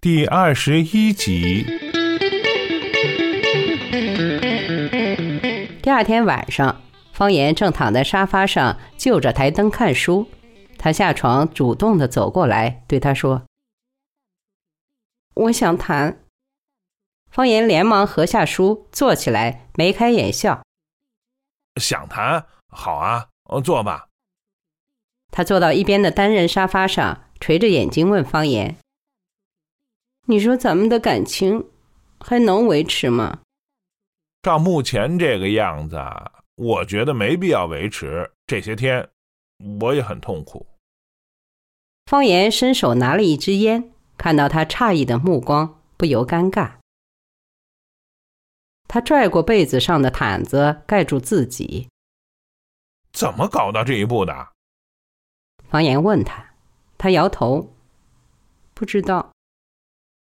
第二十一集。第二天晚上，方言正躺在沙发上就着台灯看书。他下床，主动的走过来，对他说：“我想谈。”方言连忙合下书，坐起来，眉开眼笑：“想谈？好啊，坐吧。”他坐到一边的单人沙发上，垂着眼睛问方言：“你说咱们的感情还能维持吗？”照目前这个样子，我觉得没必要维持。这些天，我也很痛苦。方言伸手拿了一支烟，看到他诧异的目光，不由尴尬。他拽过被子上的毯子盖住自己。怎么搞到这一步的？方言问他，他摇头，不知道。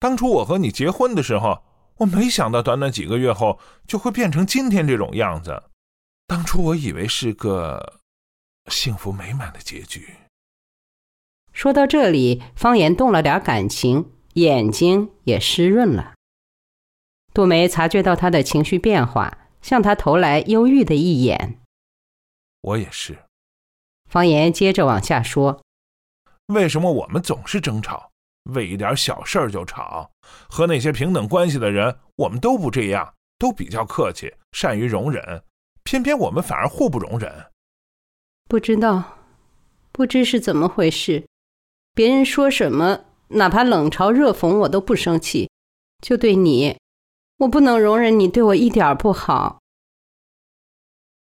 当初我和你结婚的时候，我没想到短短几个月后就会变成今天这种样子。当初我以为是个幸福美满的结局。说到这里，方言动了点感情，眼睛也湿润了。杜梅察觉到他的情绪变化，向他投来忧郁的一眼。我也是。方言接着往下说：“为什么我们总是争吵，为一点小事儿就吵？和那些平等关系的人，我们都不这样，都比较客气，善于容忍。偏偏我们反而互不容忍。不知道，不知是怎么回事。别人说什么，哪怕冷嘲热讽，我都不生气。就对你，我不能容忍你对我一点不好。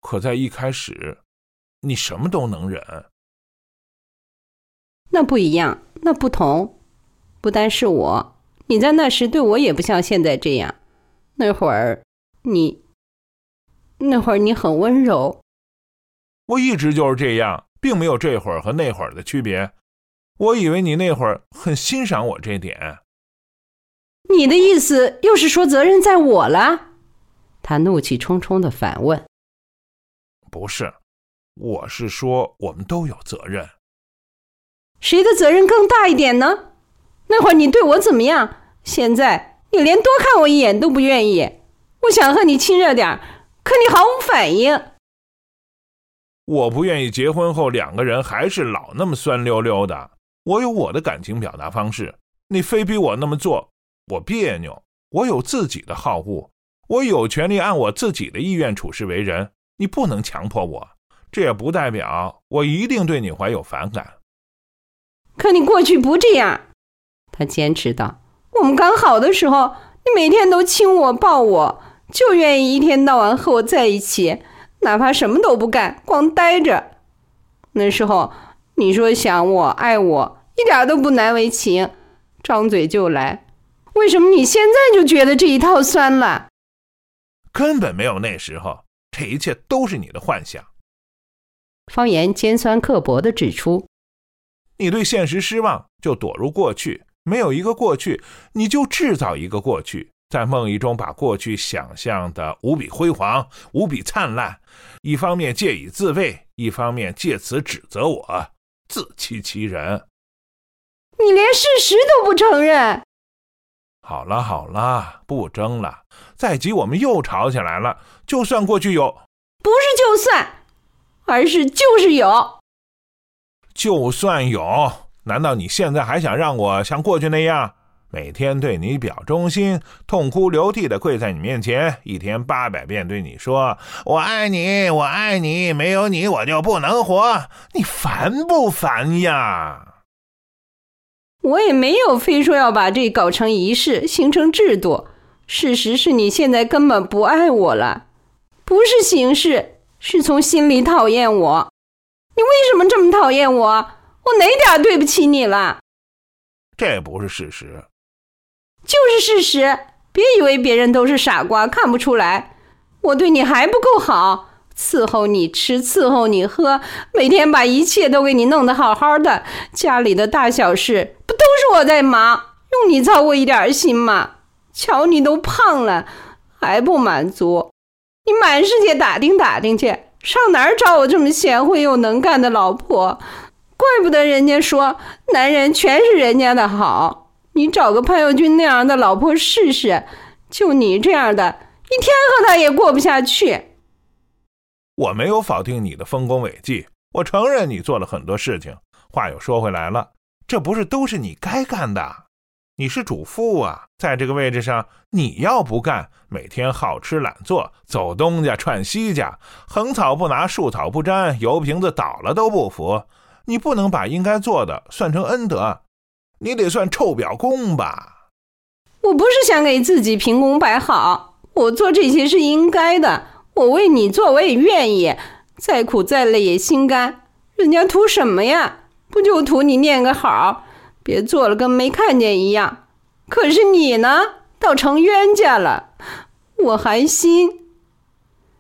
可在一开始。”你什么都能忍，那不一样，那不同。不单是我，你在那时对我也不像现在这样。那会儿，你，那会儿你很温柔。我一直就是这样，并没有这会儿和那会儿的区别。我以为你那会儿很欣赏我这点。你的意思又是说责任在我了？他怒气冲冲的反问。不是。我是说，我们都有责任。谁的责任更大一点呢？那会儿你对我怎么样？现在你连多看我一眼都不愿意。我想和你亲热点可你毫无反应。我不愿意结婚后两个人还是老那么酸溜溜的。我有我的感情表达方式，你非逼我那么做，我别扭。我有自己的好恶，我有权利按我自己的意愿处事为人。你不能强迫我。这也不代表我一定对你怀有反感。可你过去不这样，他坚持道：“我们刚好的时候，你每天都亲我抱我，就愿意一天到晚和我在一起，哪怕什么都不干，光待着。那时候你说想我爱我，一点都不难为情，张嘴就来。为什么你现在就觉得这一套酸了？根本没有那时候，这一切都是你的幻想。”方言尖酸刻薄的指出：“你对现实失望，就躲入过去；没有一个过去，你就制造一个过去，在梦呓中把过去想象的无比辉煌、无比灿烂。一方面借以自慰，一方面借此指责我，自欺欺人。你连事实都不承认。好了好了，不争了。再急，我们又吵起来了。就算过去有，不是就算。”而是就是有，就算有，难道你现在还想让我像过去那样，每天对你表忠心，痛哭流涕的跪在你面前，一天八百遍对你说“我爱你，我爱你”，没有你我就不能活，你烦不烦呀？我也没有非说要把这搞成仪式，形成制度。事实是你现在根本不爱我了，不是形式。是从心里讨厌我，你为什么这么讨厌我？我哪点对不起你了？这不是事实，就是事实。别以为别人都是傻瓜，看不出来。我对你还不够好，伺候你吃，伺候你喝，每天把一切都给你弄得好好的。家里的大小事不都是我在忙，用你操过一点心吗？瞧你都胖了，还不满足。你满世界打听打听去，上哪儿找我这么贤惠又能干的老婆？怪不得人家说男人全是人家的好。你找个潘友军那样的老婆试试。就你这样的，一天和他也过不下去。我没有否定你的丰功伟绩，我承认你做了很多事情。话又说回来了，这不是都是你该干的？你是主妇啊，在这个位置上，你要不干，每天好吃懒做，走东家串西家，横草不拿，竖草不沾，油瓶子倒了都不扶。你不能把应该做的算成恩德，你得算臭表功吧？我不是想给自己凭功摆好，我做这些是应该的。我为你做，我也愿意，再苦再累也心甘。人家图什么呀？不就图你念个好？别做了，跟没看见一样。可是你呢，倒成冤家了。我还心。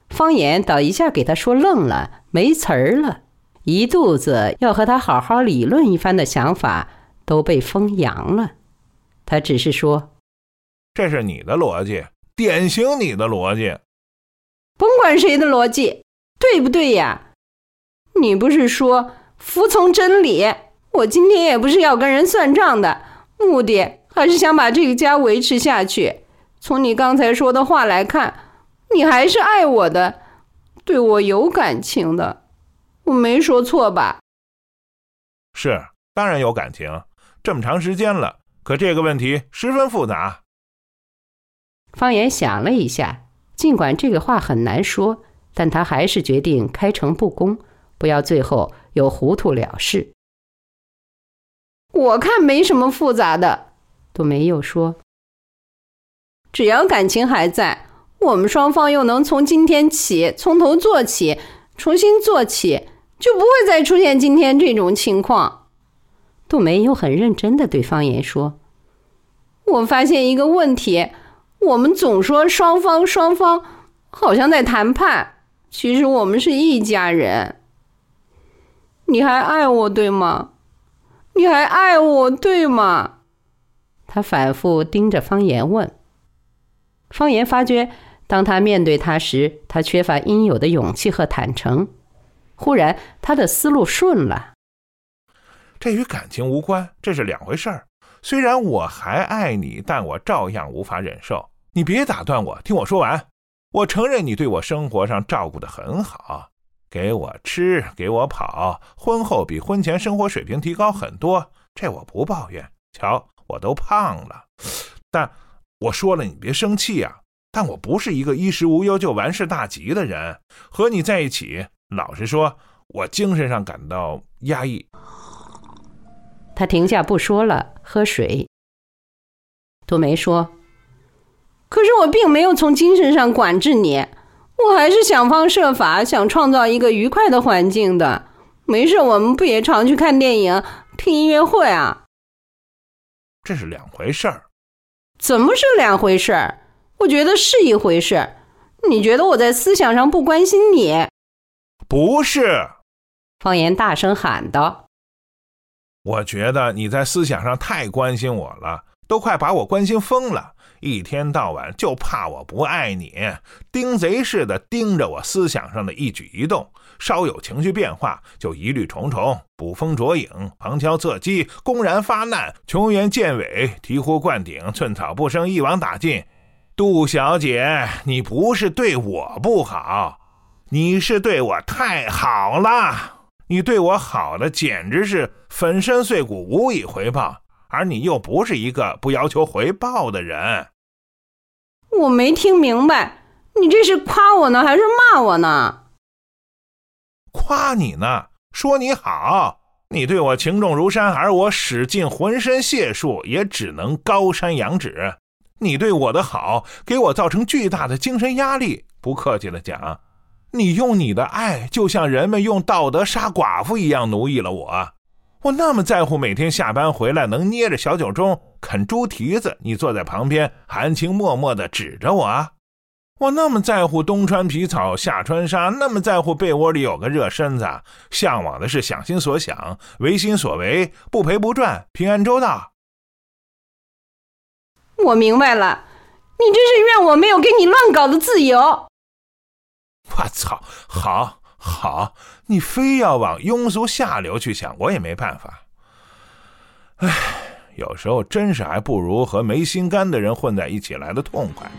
方言倒一下给他说愣了，没词儿了，一肚子要和他好好理论一番的想法都被风扬了。他只是说：“这是你的逻辑，典型你的逻辑。甭管谁的逻辑，对不对呀？你不是说服从真理？”我今天也不是要跟人算账的，目的还是想把这个家维持下去。从你刚才说的话来看，你还是爱我的，对我有感情的，我没说错吧？是，当然有感情。这么长时间了，可这个问题十分复杂。方言想了一下，尽管这个话很难说，但他还是决定开诚布公，不要最后又糊涂了事。我看没什么复杂的，杜梅又说：“只要感情还在，我们双方又能从今天起从头做起，重新做起，就不会再出现今天这种情况。”杜梅又很认真的对方言说：“我发现一个问题，我们总说双方双方好像在谈判，其实我们是一家人。你还爱我，对吗？”你还爱我，对吗？他反复盯着方言问。方言发觉，当他面对他时，他缺乏应有的勇气和坦诚。忽然，他的思路顺了。这与感情无关，这是两回事儿。虽然我还爱你，但我照样无法忍受。你别打断我，听我说完。我承认你对我生活上照顾的很好。给我吃，给我跑，婚后比婚前生活水平提高很多，这我不抱怨。瞧，我都胖了，但我说了，你别生气呀。但我不是一个衣食无忧就完事大吉的人。和你在一起，老实说，我精神上感到压抑。他停下不说了，喝水。杜梅说：“可是我并没有从精神上管制你。”我还是想方设法想创造一个愉快的环境的。没事，我们不也常去看电影、听音乐会啊？这是两回事儿。怎么是两回事儿？我觉得是一回事儿。你觉得我在思想上不关心你？不是。方言大声喊道：“我觉得你在思想上太关心我了，都快把我关心疯了。”一天到晚就怕我不爱你，盯贼似的盯着我思想上的一举一动，稍有情绪变化就疑虑重重，捕风捉影，旁敲侧击，公然发难，穷源见尾，醍醐灌顶，寸草不生，一网打尽。杜小姐，你不是对我不好，你是对我太好了，你对我好的简直是粉身碎骨，无以回报。而你又不是一个不要求回报的人，我没听明白，你这是夸我呢，还是骂我呢？夸你呢，说你好，你对我情重如山，而我使尽浑身解数，也只能高山仰止。你对我的好，给我造成巨大的精神压力。不客气的讲，你用你的爱，就像人们用道德杀寡妇一样，奴役了我。我那么在乎每天下班回来能捏着小酒盅啃猪蹄子，你坐在旁边含情脉脉地指着我。我那么在乎冬穿皮草夏穿纱，那么在乎被窝里有个热身子，向往的是想心所想，为心所为，不赔不赚，平安周到。我明白了，你这是怨我没有给你乱搞的自由。我操，好。好，你非要往庸俗下流去想，我也没办法。唉，有时候真是还不如和没心肝的人混在一起来的痛快。